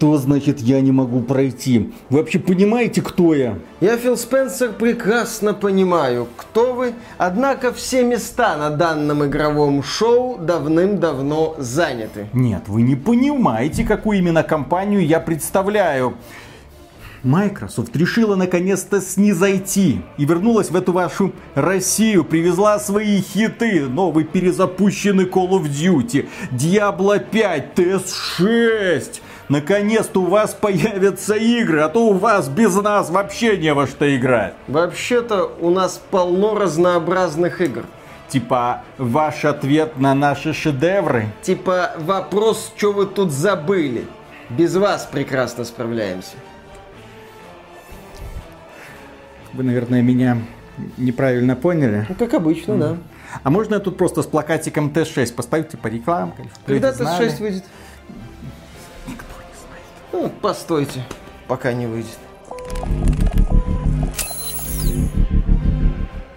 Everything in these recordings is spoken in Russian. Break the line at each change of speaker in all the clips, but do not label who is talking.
Что значит я не могу пройти? Вы вообще понимаете, кто я?
Я, Фил Спенсер, прекрасно понимаю, кто вы, однако все места на данном игровом шоу давным-давно заняты.
Нет, вы не понимаете, какую именно компанию я представляю. Microsoft решила наконец-то снизойти и вернулась в эту вашу Россию, привезла свои хиты, новый перезапущенный Call of Duty, Diablo 5, TS6. Наконец-то у вас появятся игры, а то у вас без нас вообще не во что играть.
Вообще-то у нас полно разнообразных игр.
Типа, ваш ответ на наши шедевры?
Типа, вопрос, что вы тут забыли. Без вас прекрасно справляемся.
Вы, наверное, меня неправильно поняли.
Ну, как обычно, да.
А можно я тут просто с плакатиком Т6 поставить, типа рекламка?
Когда Т6 выйдет? Ну, постойте, пока не выйдет.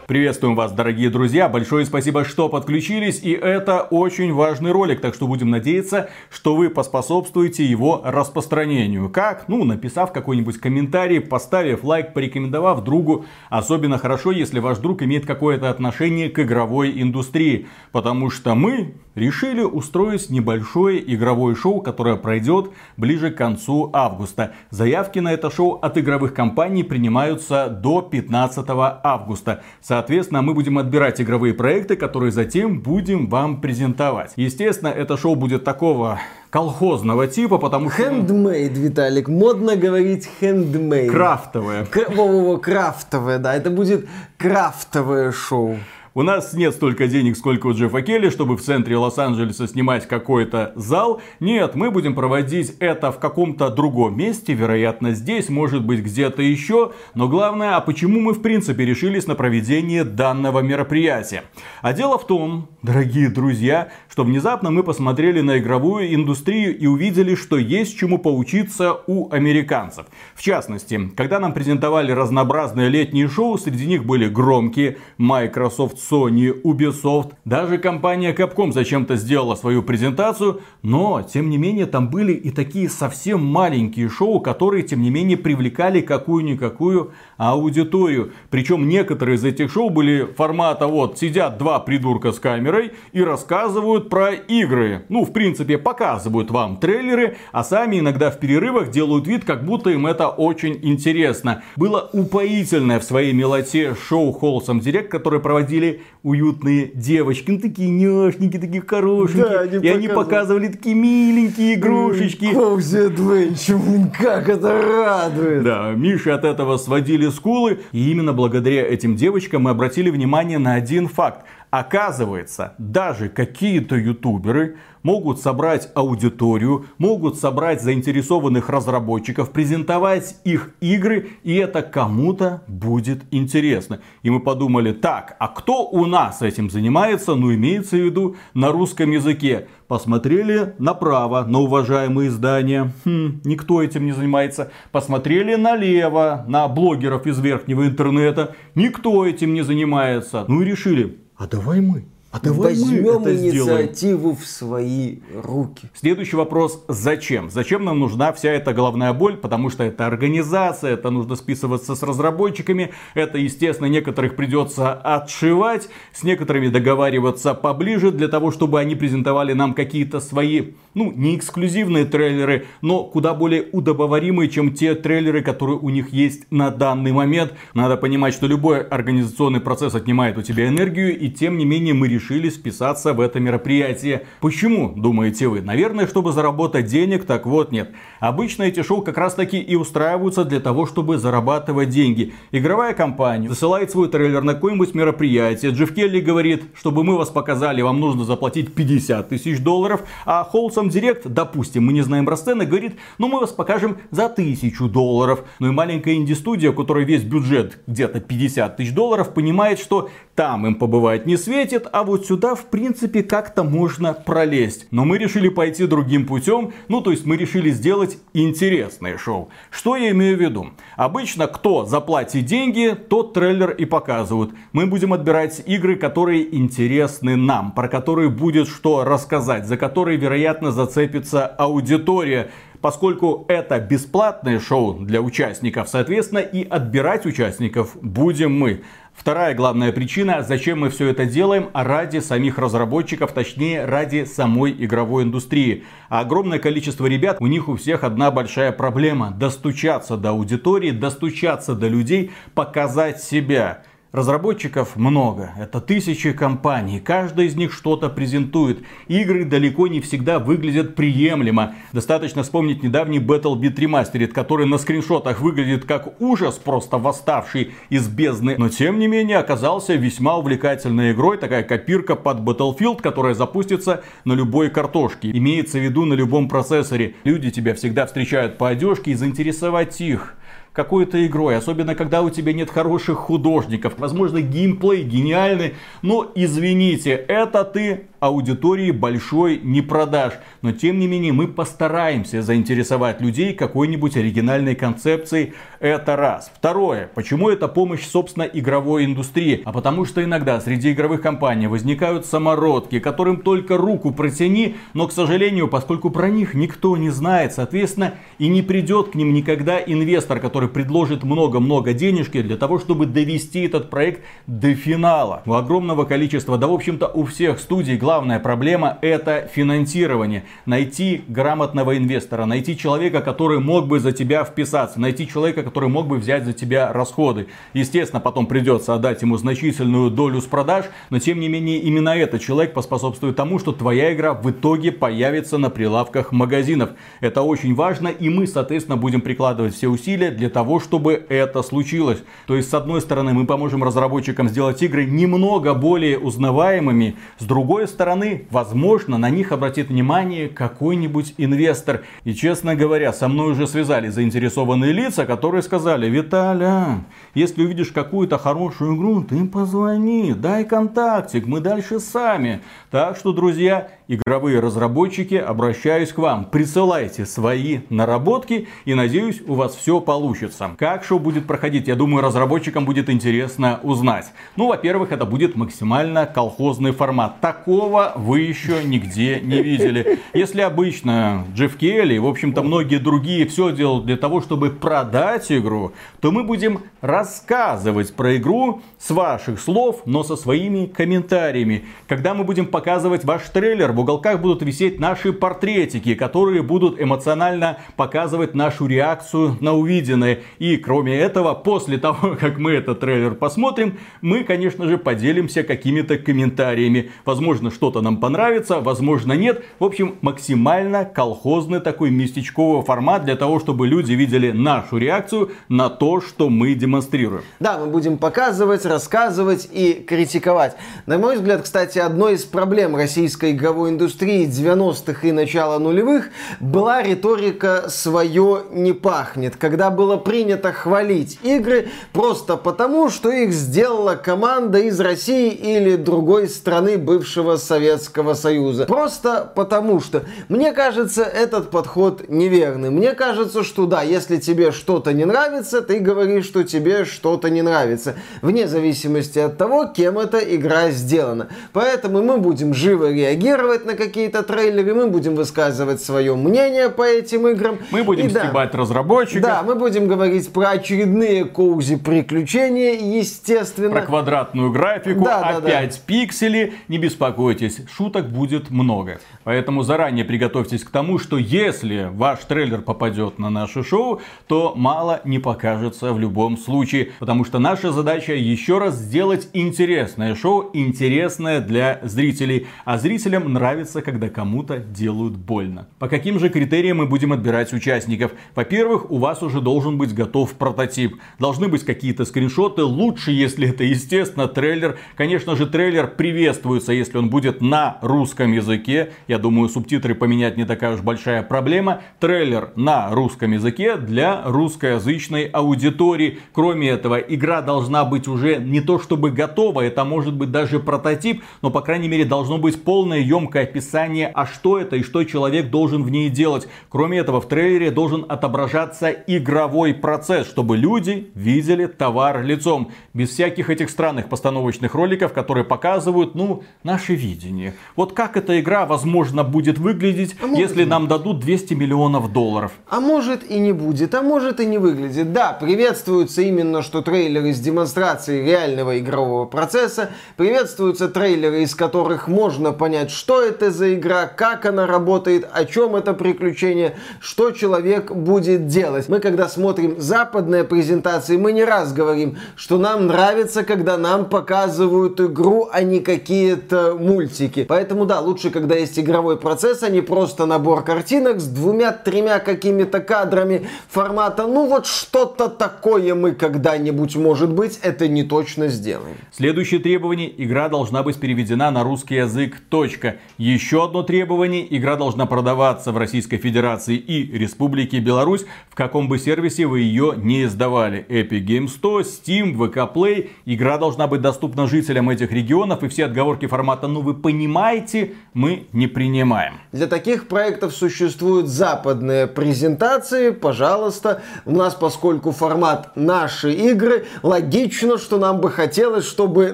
Приветствуем вас, дорогие друзья. Большое спасибо, что подключились. И это очень важный ролик, так что будем надеяться, что вы поспособствуете его распространению. Как? Ну, написав какой-нибудь комментарий, поставив лайк, порекомендовав другу. Особенно хорошо, если ваш друг имеет какое-то отношение к игровой индустрии. Потому что мы решили устроить небольшое игровое шоу, которое пройдет ближе к концу августа. Заявки на это шоу от игровых компаний принимаются до 15 августа. Мы будем отбирать игровые проекты, которые затем будем вам презентовать. Естественно, это шоу будет такого колхозного типа, потому
что... Handmade, Виталик. Модно говорить handmade.
Крафтовое.
К... Во-во-во, крафтовое, да. Это будет крафтовое шоу.
У нас нет столько денег, сколько у Джеффа Келли, чтобы в центре Лос-Анджелеса снимать какой-то зал. Нет, мы будем проводить это в каком-то другом месте, вероятно здесь, может быть где-то еще. Но главное, а почему мы в принципе решились на проведение данного мероприятия? А дело в том, дорогие друзья, что внезапно мы посмотрели на игровую индустрию и увидели, что есть чему поучиться у американцев. В частности, когда нам презентовали разнообразные летние шоу, среди них были громкие Microsoft Sony, Ubisoft, даже компания Capcom зачем-то сделала свою презентацию, но, тем не менее, там были и такие совсем маленькие шоу, которые, тем не менее, привлекали какую-никакую аудиторию. Причем некоторые из этих шоу были формата вот, сидят два придурка с камерой и рассказывают про игры. Ну, в принципе, показывают вам трейлеры, а сами иногда в перерывах делают вид, как будто им это очень интересно. Было упоительное в своей мелоте шоу Wholesome Direct, которое проводили уютные девочки, ну такие няшненькие, такие хорошенькие. Да, они и показывали. они показывали такие миленькие игрушечки.
Cozy Adventure, как это радует.
Да, Миши от этого сводили скулы. И именно благодаря этим девочкам мы обратили внимание на один факт. Оказывается, даже какие-то ютуберы могут собрать аудиторию, могут собрать заинтересованных разработчиков, презентовать их игры, и это кому-то будет интересно. И мы подумали, так, а кто у нас этим занимается? Ну, имеется в виду на русском языке. Посмотрели направо на уважаемые издания. Хм, никто этим не занимается. Посмотрели налево на блогеров из верхнего интернета. Никто этим не занимается. Ну и решили, а давай мы. А давай
Возьмем
мы это
инициативу
сделаем.
в свои руки.
Следующий вопрос. Зачем? Зачем нам нужна вся эта головная боль? Потому что это организация, это нужно списываться с разработчиками. Это, естественно, некоторых придется отшивать. С некоторыми договариваться поближе для того, чтобы они презентовали нам какие-то свои, ну, не эксклюзивные трейлеры, но куда более удобоваримые, чем те трейлеры, которые у них есть на данный момент. Надо понимать, что любой организационный процесс отнимает у тебя энергию, и тем не менее мы решили решили списаться в это мероприятие. Почему, думаете вы? Наверное, чтобы заработать денег, так вот нет. Обычно эти шоу как раз таки и устраиваются для того, чтобы зарабатывать деньги. Игровая компания засылает свой трейлер на какое-нибудь мероприятие. Джефф Келли говорит, чтобы мы вас показали, вам нужно заплатить 50 тысяч долларов. А Wholesome Direct, допустим, мы не знаем про сцены, говорит, ну мы вас покажем за тысячу долларов. Ну и маленькая инди-студия, у которой весь бюджет где-то 50 тысяч долларов, понимает, что там им побывать не светит, а вот вот сюда, в принципе, как-то можно пролезть. Но мы решили пойти другим путем. Ну, то есть мы решили сделать интересное шоу. Что я имею в виду? Обычно, кто заплатит деньги, тот трейлер и показывают. Мы будем отбирать игры, которые интересны нам, про которые будет что рассказать, за которые, вероятно, зацепится аудитория Поскольку это бесплатное шоу для участников, соответственно, и отбирать участников будем мы. Вторая главная причина, зачем мы все это делаем, ради самих разработчиков, точнее ради самой игровой индустрии. А огромное количество ребят, у них у всех одна большая проблема. Достучаться до аудитории, достучаться до людей, показать себя. Разработчиков много, это тысячи компаний, каждая из них что-то презентует. Игры далеко не всегда выглядят приемлемо. Достаточно вспомнить недавний Battle Beat Remastered, который на скриншотах выглядит как ужас, просто восставший из бездны. Но тем не менее оказался весьма увлекательной игрой, такая копирка под Battlefield, которая запустится на любой картошке. Имеется в виду на любом процессоре. Люди тебя всегда встречают по одежке и заинтересовать их какой-то игрой, особенно когда у тебя нет хороших художников. Возможно, геймплей гениальный, но извините, это ты аудитории большой не продашь. Но тем не менее мы постараемся заинтересовать людей какой-нибудь оригинальной концепцией. Это раз. Второе. Почему это помощь, собственно, игровой индустрии? А потому что иногда среди игровых компаний возникают самородки, которым только руку протяни, но, к сожалению, поскольку про них никто не знает, соответственно, и не придет к ним никогда инвестор, который предложит много-много денежки для того, чтобы довести этот проект до финала. У огромного количества, да в общем-то у всех студий, главное главная проблема это финансирование. Найти грамотного инвестора, найти человека, который мог бы за тебя вписаться, найти человека, который мог бы взять за тебя расходы. Естественно, потом придется отдать ему значительную долю с продаж, но тем не менее именно этот человек поспособствует тому, что твоя игра в итоге появится на прилавках магазинов. Это очень важно и мы, соответственно, будем прикладывать все усилия для того, чтобы это случилось. То есть, с одной стороны, мы поможем разработчикам сделать игры немного более узнаваемыми, с другой стороны, стороны, возможно, на них обратит внимание какой-нибудь инвестор. И, честно говоря, со мной уже связали заинтересованные лица, которые сказали, Виталя, если увидишь какую-то хорошую игру, ты позвони, дай контактик, мы дальше сами. Так что, друзья, игровые разработчики, обращаюсь к вам. Присылайте свои наработки и надеюсь, у вас все получится. Как шоу будет проходить, я думаю, разработчикам будет интересно узнать. Ну, во-первых, это будет максимально колхозный формат. Такого вы еще нигде не видели. Если обычно Джефф Келли в общем-то, многие другие все делают для того, чтобы продать игру, то мы будем рассказывать про игру с ваших слов, но со своими комментариями. Когда мы будем показывать ваш трейлер, уголках будут висеть наши портретики, которые будут эмоционально показывать нашу реакцию на увиденное. И кроме этого, после того, как мы этот трейлер посмотрим, мы, конечно же, поделимся какими-то комментариями. Возможно, что-то нам понравится, возможно, нет. В общем, максимально колхозный такой местечковый формат для того, чтобы люди видели нашу реакцию на то, что мы демонстрируем.
Да, мы будем показывать, рассказывать и критиковать. На мой взгляд, кстати, одной из проблем российской игровой игровой индустрии 90-х и начала нулевых была риторика «свое не пахнет», когда было принято хвалить игры просто потому, что их сделала команда из России или другой страны бывшего Советского Союза. Просто потому что. Мне кажется, этот подход неверный. Мне кажется, что да, если тебе что-то не нравится, ты говоришь, что тебе что-то не нравится. Вне зависимости от того, кем эта игра сделана. Поэтому мы будем живо реагировать реагировать на какие-то трейлеры, мы будем высказывать свое мнение по этим играм.
Мы будем и, стебать да, разработчиков.
Да, мы будем говорить про очередные коузи приключения, естественно.
Про квадратную графику, да, опять да, да. пиксели. Не беспокойтесь, шуток будет много. Поэтому заранее приготовьтесь к тому, что если ваш трейлер попадет на наше шоу, то мало не покажется в любом случае. Потому что наша задача еще раз сделать интересное шоу, интересное для зрителей. А зрителям нравится, когда кому-то делают больно. По каким же критериям мы будем отбирать участников? Во-первых, у вас уже должен быть готов прототип. Должны быть какие-то скриншоты. Лучше, если это, естественно, трейлер. Конечно же, трейлер приветствуется, если он будет на русском языке. Я думаю, субтитры поменять не такая уж большая проблема. Трейлер на русском языке для русскоязычной аудитории. Кроме этого, игра должна быть уже не то чтобы готова, это может быть даже прототип, но, по крайней мере, должно быть полное емкое емкое описание, а что это и что человек должен в ней делать. Кроме этого, в трейлере должен отображаться игровой процесс, чтобы люди видели товар лицом. Без всяких этих странных постановочных роликов, которые показывают, ну, наши вещи телевидении. Вот как эта игра, возможно, будет выглядеть, а если нам дадут 200 миллионов долларов?
А может и не будет, а может и не выглядит. Да, приветствуется именно, что трейлеры с демонстрацией реального игрового процесса, приветствуются трейлеры, из которых можно понять, что это за игра, как она работает, о чем это приключение, что человек будет делать. Мы когда смотрим западные презентации, мы не раз говорим, что нам нравится, когда нам показывают игру, а не какие-то мультики. Поэтому да, лучше, когда есть игровой процесс, а не просто набор картинок с двумя-тремя какими-то кадрами формата. Ну вот что-то такое мы когда-нибудь, может быть, это не точно сделаем.
Следующее требование. Игра должна быть переведена на русский язык. Точка. Еще одно требование. Игра должна продаваться в Российской Федерации и Республике Беларусь, в каком бы сервисе вы ее не издавали. Epic Games 100, Steam, VK Play. Игра должна быть доступна жителям этих регионов и все отговорки формата «ну вы понимаете» мы не принимаем.
Для таких проектов существуют западные презентации. Пожалуйста, у нас, поскольку формат «наши игры», логично, что нам бы хотелось, чтобы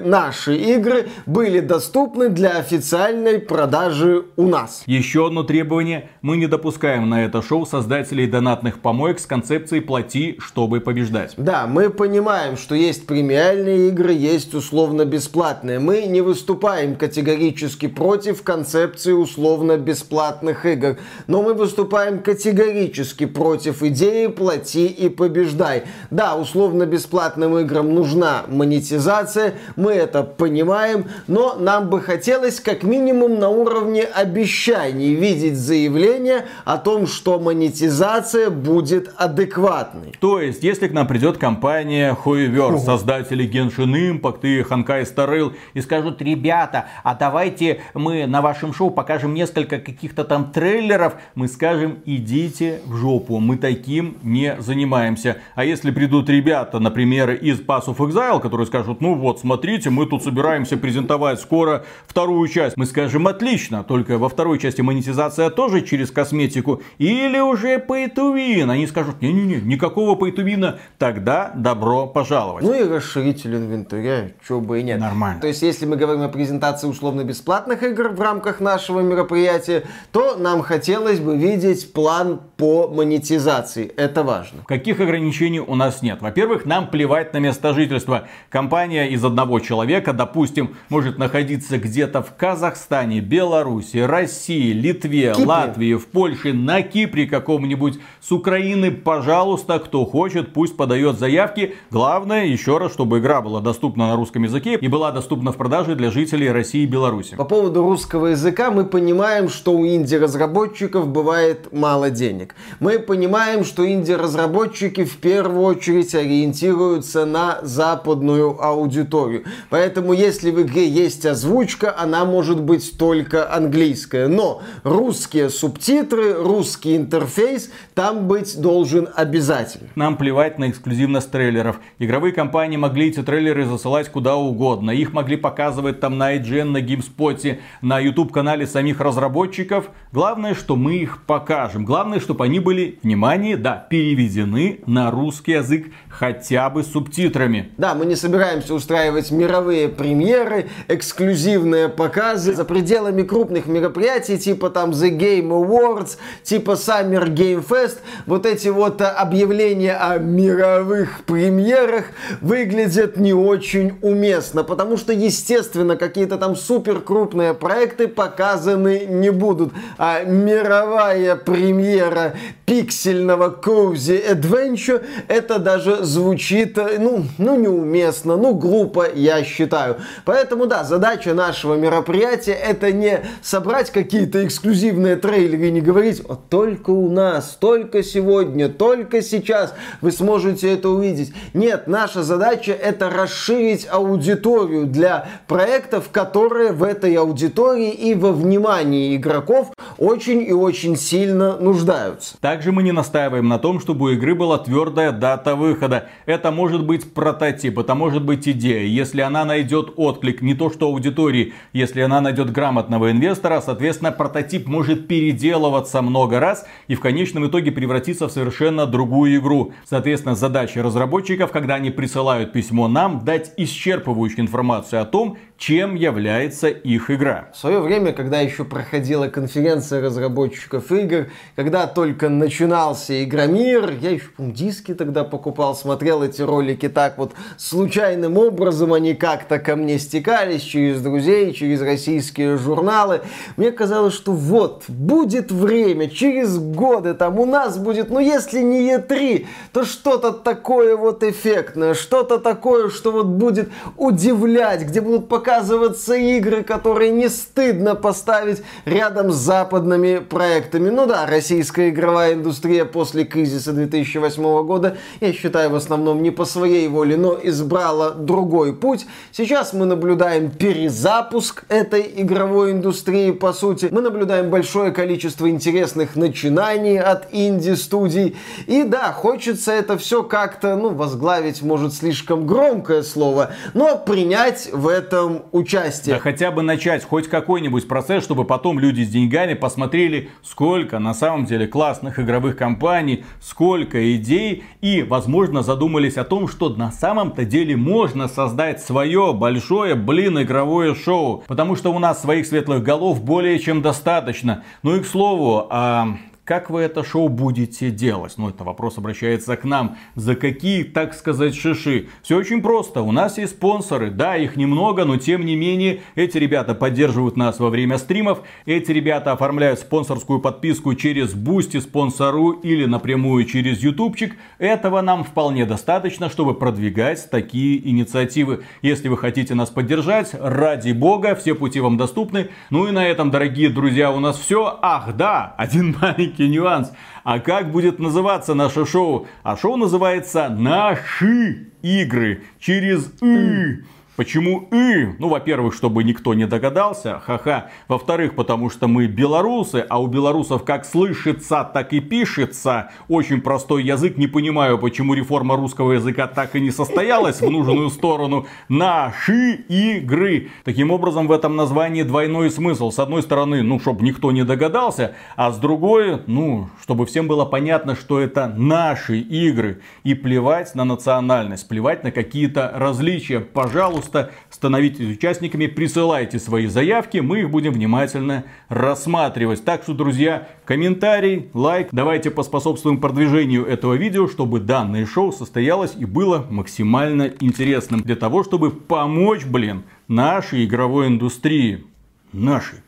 наши игры были доступны для официальной продажи у нас.
Еще одно требование. Мы не допускаем на это шоу создателей донатных помоек с концепцией «плати, чтобы побеждать».
Да, мы понимаем, что есть премиальные игры, есть условно-бесплатные. Мы не выступаем категорически против концепции условно-бесплатных игр. Но мы выступаем категорически против идеи «плати и побеждай». Да, условно-бесплатным играм нужна монетизация, мы это понимаем, но нам бы хотелось как минимум на уровне обещаний видеть заявление о том, что монетизация будет адекватной.
То есть, если к нам придет компания Huiverse, создатели Genshin Impact и Star Rail, и скажут, ребята, а давайте мы на вашем шоу покажем несколько каких-то там трейлеров, мы скажем, идите в жопу, мы таким не занимаемся. А если придут ребята, например, из Pass of Exile, которые скажут, ну вот, смотрите, мы тут собираемся презентовать скоро вторую часть, мы скажем, отлично, только во второй части монетизация тоже через косметику, или уже pay to win. Они скажут, не-не-не, никакого pay to win, тогда добро пожаловать.
Ну и расширитель инвентаря, чего бы и нет.
Нормально.
То есть, если мы говорим о презентации условно-бесплатных игр в рамках нашего мероприятия, то нам хотелось бы видеть план по монетизации. Это важно.
Каких ограничений у нас нет? Во-первых, нам плевать на место жительства. Компания из одного человека, допустим, может находиться где-то в Казахстане, Беларуси, России, Литве, Кипре. Латвии, в Польше, на Кипре каком-нибудь, с Украины, пожалуйста, кто хочет, пусть подает заявки. Главное, еще раз, чтобы игра была доступна на русском языке и была доступна в продаже для жителей России и Беларуси.
По поводу русского языка мы понимаем, что у инди-разработчиков бывает мало денег. Мы понимаем, что инди-разработчики в первую очередь ориентируются на западную аудиторию. Поэтому, если в игре есть озвучка, она может быть только английская. Но русские субтитры, русский интерфейс там быть должен обязательно.
Нам плевать на эксклюзивность трейлеров. Игровые компании могли эти трейлеры засылать куда угодно. Их могли показывать там на IGN, на GameSpot, на YouTube-канале самих разработчиков. Главное, что мы их покажем. Главное, чтобы они были, внимание, да, переведены на русский язык хотя бы субтитрами.
Да, мы не собираемся устраивать мировые премьеры, эксклюзивные показы за пределами крупных мероприятий, типа там The Game Awards, типа Summer Game Fest. Вот эти вот объявления о мировых премьерах выглядят не очень уместно, потому что, естественно, какие-то там супер крупные проекты показаны не будут. А мировая премьера пиксельного Cozy Adventure это даже звучит, ну, ну неуместно, ну глупо, я считаю. Поэтому, да, задача нашего мероприятия это не собрать какие-то эксклюзивные трейлеры и не говорить, вот только у нас, только сегодня, только сейчас вы сможете это увидеть. Нет, наша задача это расширить аудиторию для проектов, которые в этой аудитории и во внимании игроков очень и очень сильно нуждаются.
Также мы не настаиваем на том, чтобы у игры была твердая дата выхода. Это может быть прототип, это может быть идея. Если она найдет отклик не то что аудитории, если она найдет грамотного инвестора, соответственно, прототип может переделываться много раз и в конечном итоге превратиться в совершенно другую игру. Соответственно, задача разработчиков, когда они присылают письмо нам, дать исчерпывающую информацию о том, чем является их игра.
В свое время, когда еще проходила конференция разработчиков игр, когда только начинался Игромир, я еще, помню, диски тогда покупал, смотрел эти ролики так вот случайным образом, они как-то ко мне стекались через друзей, через российские журналы. Мне казалось, что вот, будет время, через годы там у нас будет, ну если не E3, то что-то такое вот эффектное, что-то такое, что вот будет удивлять, где будут показывать показываться игры, которые не стыдно поставить рядом с западными проектами. Ну да, российская игровая индустрия после кризиса 2008 года, я считаю, в основном не по своей воле, но избрала другой путь. Сейчас мы наблюдаем перезапуск этой игровой индустрии, по сути. Мы наблюдаем большое количество интересных начинаний от инди-студий. И да, хочется это все как-то, ну, возглавить, может, слишком громкое слово, но принять в этом участие.
Да хотя бы начать хоть какой-нибудь процесс, чтобы потом люди с деньгами посмотрели, сколько на самом деле классных игровых компаний, сколько идей и, возможно, задумались о том, что на самом-то деле можно создать свое большое, блин, игровое шоу. Потому что у нас своих светлых голов более чем достаточно. Ну и к слову, а как вы это шоу будете делать? Ну, это вопрос обращается к нам. За какие, так сказать, шиши? Все очень просто. У нас есть спонсоры. Да, их немного, но тем не менее, эти ребята поддерживают нас во время стримов. Эти ребята оформляют спонсорскую подписку через Boosty, Sponsr или напрямую через ютубчик. Этого нам вполне достаточно, чтобы продвигать такие инициативы. Если вы хотите нас поддержать, ради бога, все пути вам доступны. Ну и на этом, дорогие друзья, у нас все. Ах, да, один маленький маленький нюанс. А как будет называться наше шоу? А шоу называется «Наши игры» через «ы». Почему «и»? Ну, во-первых, чтобы никто не догадался, ха-ха. Во-вторых, потому что мы белорусы, а у белорусов как слышится, так и пишется. Очень простой язык, не понимаю, почему реформа русского языка так и не состоялась в нужную сторону. Наши игры. Таким образом, в этом названии двойной смысл. С одной стороны, ну, чтобы никто не догадался, а с другой, ну, чтобы всем было понятно, что это наши игры. И плевать на национальность, плевать на какие-то различия. Пожалуйста, пожалуйста, становитесь участниками, присылайте свои заявки, мы их будем внимательно рассматривать. Так что, друзья, комментарий, лайк, давайте поспособствуем продвижению этого видео, чтобы данное шоу состоялось и было максимально интересным. Для того, чтобы помочь, блин, нашей игровой индустрии. Нашей.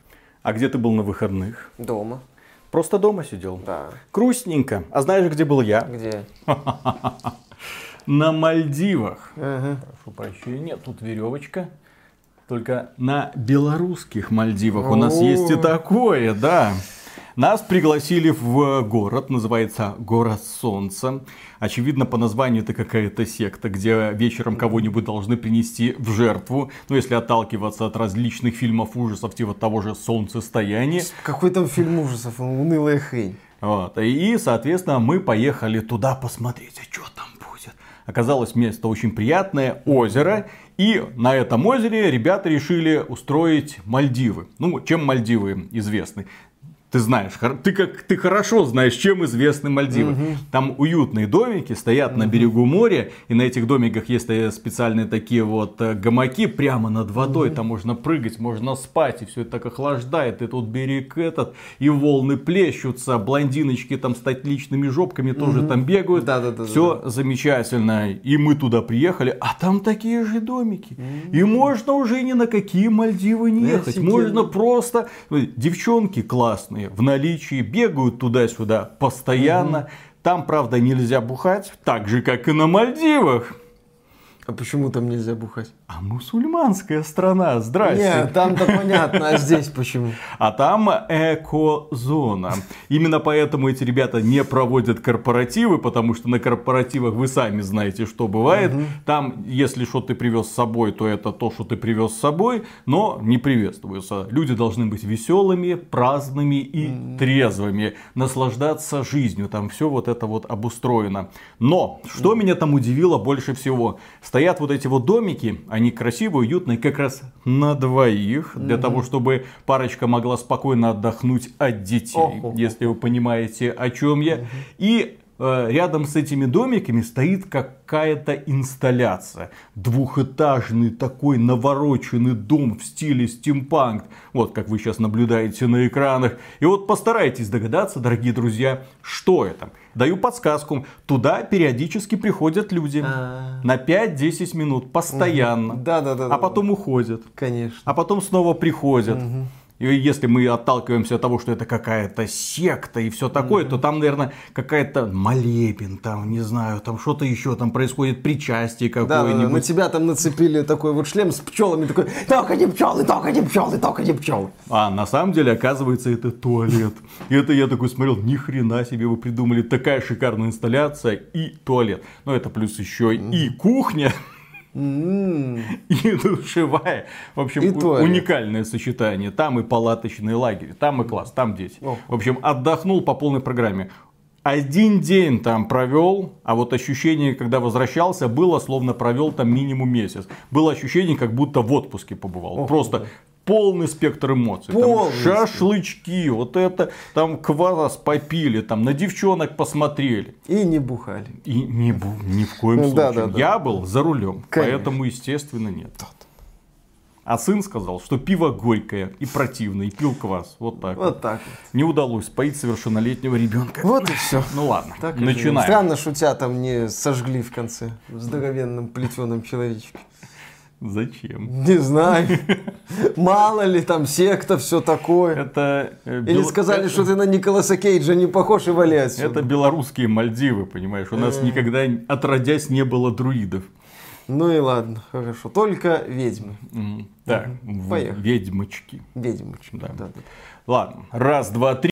А где ты был на выходных?
Дома.
Просто дома сидел?
Да.
Грустненько. А знаешь, где был я?
Где?
на Мальдивах.
Ага.
Прошу прощения, тут веревочка. Только на белорусских Мальдивах у нас есть и такое, да. Нас пригласили в город, называется Город Солнца. Очевидно, по названию это какая-то секта, где вечером кого-нибудь должны принести в жертву. Ну, если отталкиваться от различных фильмов ужасов, типа того же Солнцестояние.
Какой там фильм ужасов? Унылая хрень.
Вот. И, соответственно, мы поехали туда посмотреть, а что там Оказалось место очень приятное, озеро. И на этом озере ребята решили устроить Мальдивы. Ну, чем Мальдивы известны? Ты знаешь, ты как ты хорошо знаешь, чем известны Мальдивы. Угу. Там уютные домики стоят угу. на берегу моря, и на этих домиках есть э, специальные такие вот э, гамаки прямо над водой. Угу. Там можно прыгать, можно спать, и все это так охлаждает. И тут берег этот, и волны плещутся, блондиночки там с личными жопками тоже угу. там бегают.
Да, да, да,
все
да, да.
замечательно. И мы туда приехали, а там такие же домики. Угу. И можно уже ни на какие Мальдивы не ехать. Офигенно. Можно просто девчонки классные в наличии, бегают туда-сюда постоянно. Угу. Там, правда, нельзя бухать, так же, как и на Мальдивах.
А почему там нельзя бухать?
А мусульманская страна, здрасте.
Нет, там-то понятно, а здесь почему?
А там эко-зона. Именно поэтому эти ребята не проводят корпоративы, потому что на корпоративах вы сами знаете, что бывает. Угу. Там, если что ты привез с собой, то это то, что ты привез с собой, но не приветствуется. Люди должны быть веселыми, праздными и угу. трезвыми, наслаждаться жизнью. Там все вот это вот обустроено. Но, что угу. меня там удивило больше всего, стоят вот эти вот домики, они они красивые, уютные, как раз на двоих, для угу. того, чтобы парочка могла спокойно отдохнуть от детей, Ох, если вы понимаете, о чем я. Угу. И рядом с этими домиками стоит какая-то инсталляция. Двухэтажный такой навороченный дом в стиле стимпанк. Вот как вы сейчас наблюдаете на экранах. И вот постарайтесь догадаться, дорогие друзья, что это. Даю подсказку. Туда периодически приходят люди. А. На 5-10 минут постоянно.
Да, да, да.
А потом уходят.
Конечно.
А потом снова приходят. И если мы отталкиваемся от того, что это какая-то секта и все такое, mm-hmm. то там, наверное, какая-то молебен, там, не знаю, там что-то еще там происходит, причастие какое-нибудь. Да,
на тебя там нацепили такой вот шлем с пчелами, такой, только не пчелы, только не пчелы, только не пчелы.
А на самом деле, оказывается, это туалет. И это я такой смотрел, ни хрена себе вы придумали, такая шикарная инсталляция и туалет. Но это плюс еще и кухня. И душевая. В общем, уникальное сочетание. Там и палаточный лагерь, там и класс, там дети. В общем, отдохнул по полной программе. Один день там провел, а вот ощущение, когда возвращался, было словно провел там минимум месяц. Было ощущение, как будто в отпуске побывал. Просто да полный спектр эмоций. Полный там шашлычки, вот это, там квас попили, там на девчонок посмотрели.
И не бухали.
И не бу, ни в коем случае. Да, да, да. Я был за рулем, Конечно. поэтому, естественно, нет. А сын сказал, что пиво горькое и противное, и пил квас. Вот так.
Вот, вот. так вот.
Не удалось споить совершеннолетнего ребенка.
Вот и все.
Ну ладно,
так начинаем. Странно, шутя там не сожгли в конце здоровенным плетеным человечком.
Зачем?
Не знаю. Мало ли там секта, все такое.
Это...
Э, Или сказали, что ты на Николаса Кейджа не похож и вали
Это белорусские Мальдивы, понимаешь? У нас э. никогда, отродясь, не было друидов.
Ну и ладно, хорошо. Только ведьмы.
Да, ведьмочки.
Ведьмочки,
да. Ладно, раз, два, три.